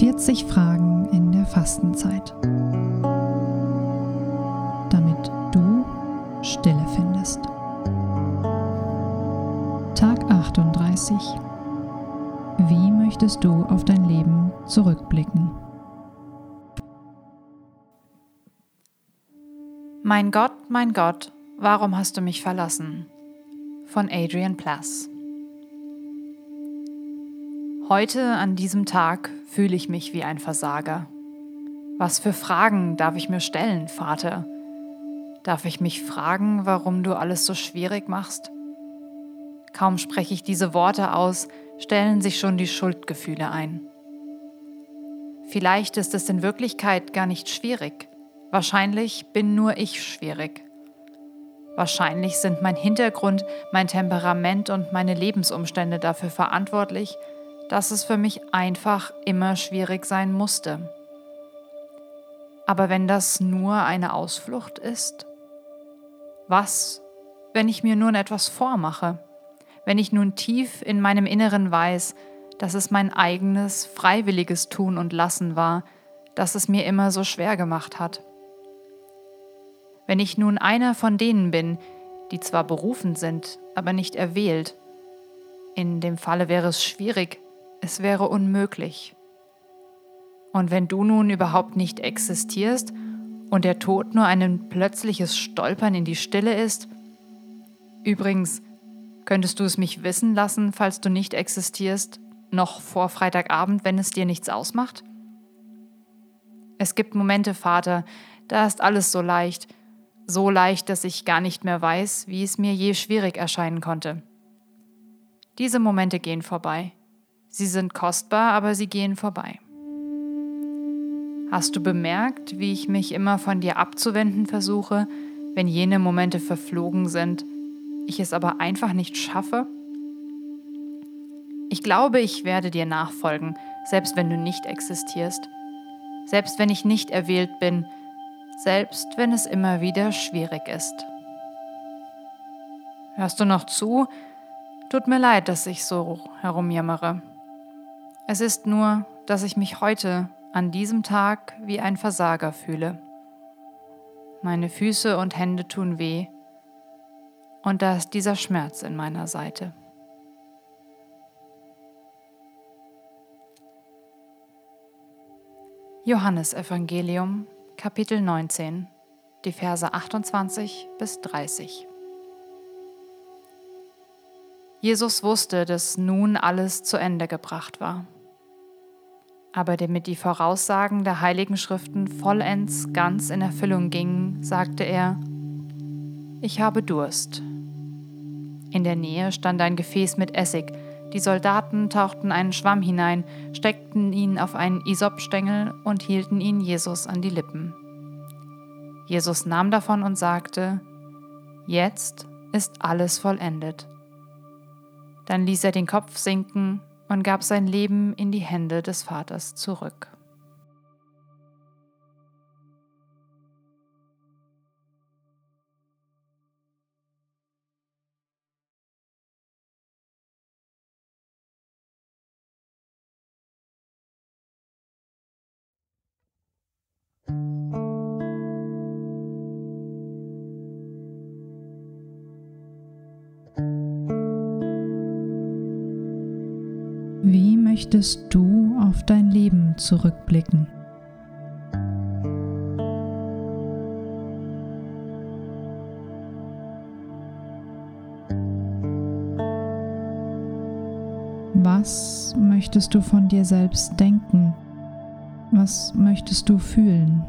40 Fragen in der Fastenzeit. Damit du Stille findest. Tag 38. Wie möchtest du auf dein Leben zurückblicken? Mein Gott, mein Gott, warum hast du mich verlassen? Von Adrian Plass. Heute an diesem Tag fühle ich mich wie ein Versager. Was für Fragen darf ich mir stellen, Vater? Darf ich mich fragen, warum du alles so schwierig machst? Kaum spreche ich diese Worte aus, stellen sich schon die Schuldgefühle ein. Vielleicht ist es in Wirklichkeit gar nicht schwierig. Wahrscheinlich bin nur ich schwierig. Wahrscheinlich sind mein Hintergrund, mein Temperament und meine Lebensumstände dafür verantwortlich, dass es für mich einfach immer schwierig sein musste. Aber wenn das nur eine Ausflucht ist? Was, wenn ich mir nun etwas vormache? Wenn ich nun tief in meinem Inneren weiß, dass es mein eigenes, freiwilliges Tun und Lassen war, das es mir immer so schwer gemacht hat? Wenn ich nun einer von denen bin, die zwar berufen sind, aber nicht erwählt, in dem Falle wäre es schwierig, es wäre unmöglich. Und wenn du nun überhaupt nicht existierst und der Tod nur ein plötzliches Stolpern in die Stille ist, übrigens, könntest du es mich wissen lassen, falls du nicht existierst, noch vor Freitagabend, wenn es dir nichts ausmacht? Es gibt Momente, Vater, da ist alles so leicht, so leicht, dass ich gar nicht mehr weiß, wie es mir je schwierig erscheinen konnte. Diese Momente gehen vorbei. Sie sind kostbar, aber sie gehen vorbei. Hast du bemerkt, wie ich mich immer von dir abzuwenden versuche, wenn jene Momente verflogen sind, ich es aber einfach nicht schaffe? Ich glaube, ich werde dir nachfolgen, selbst wenn du nicht existierst, selbst wenn ich nicht erwählt bin, selbst wenn es immer wieder schwierig ist. Hörst du noch zu? Tut mir leid, dass ich so herumjammere. Es ist nur, dass ich mich heute an diesem Tag wie ein Versager fühle. Meine Füße und Hände tun weh und da ist dieser Schmerz in meiner Seite. Johannes Evangelium Kapitel 19 die Verse 28 bis 30 Jesus wusste, dass nun alles zu Ende gebracht war aber damit die Voraussagen der heiligen Schriften vollends ganz in Erfüllung gingen, sagte er, Ich habe Durst. In der Nähe stand ein Gefäß mit Essig. Die Soldaten tauchten einen Schwamm hinein, steckten ihn auf einen Isopstängel und hielten ihn Jesus an die Lippen. Jesus nahm davon und sagte, Jetzt ist alles vollendet. Dann ließ er den Kopf sinken und gab sein Leben in die Hände des Vaters zurück. Möchtest du auf dein Leben zurückblicken? Was möchtest du von dir selbst denken? Was möchtest du fühlen?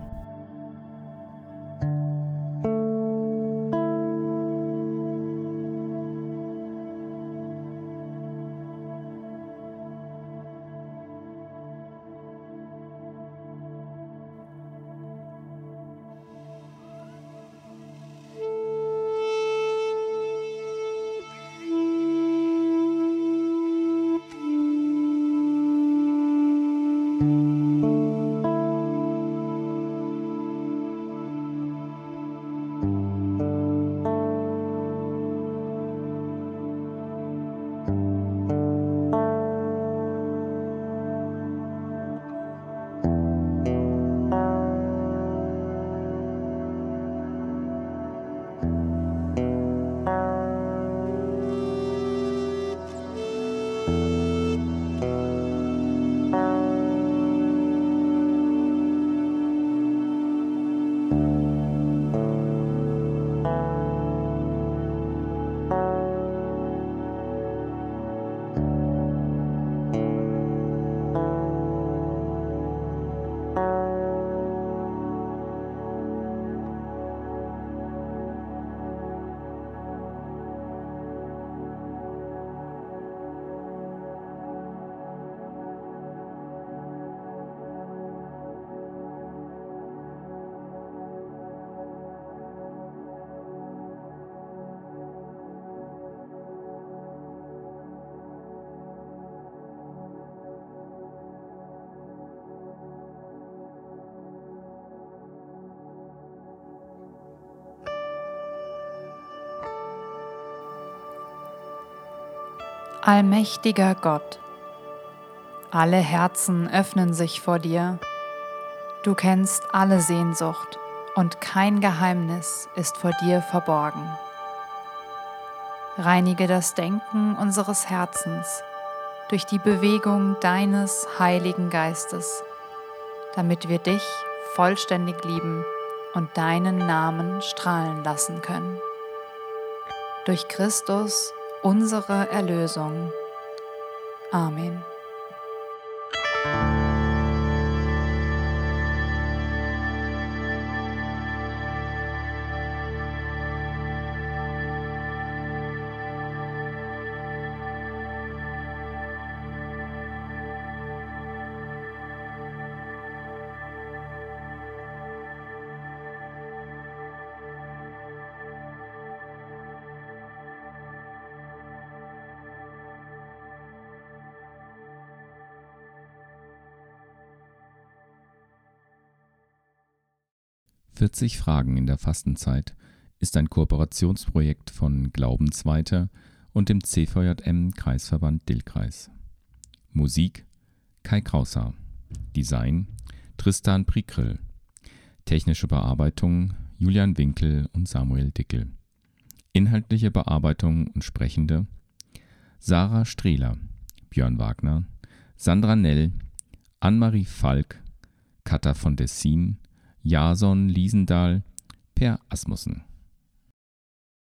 Allmächtiger Gott, alle Herzen öffnen sich vor dir. Du kennst alle Sehnsucht und kein Geheimnis ist vor dir verborgen. Reinige das Denken unseres Herzens durch die Bewegung deines Heiligen Geistes, damit wir dich vollständig lieben und deinen Namen strahlen lassen können. Durch Christus, unsere Erlösung. Amen. 40 Fragen in der Fastenzeit ist ein Kooperationsprojekt von Glaubensweiter und dem CVJM Kreisverband Dillkreis. Musik Kai Krauser. Design Tristan Prikrill. Technische Bearbeitung Julian Winkel und Samuel Dickel. Inhaltliche Bearbeitung und Sprechende Sarah Strehler, Björn Wagner, Sandra Nell, Annemarie Falk, Katha von Dessin, Jason Liesendahl, Per Asmussen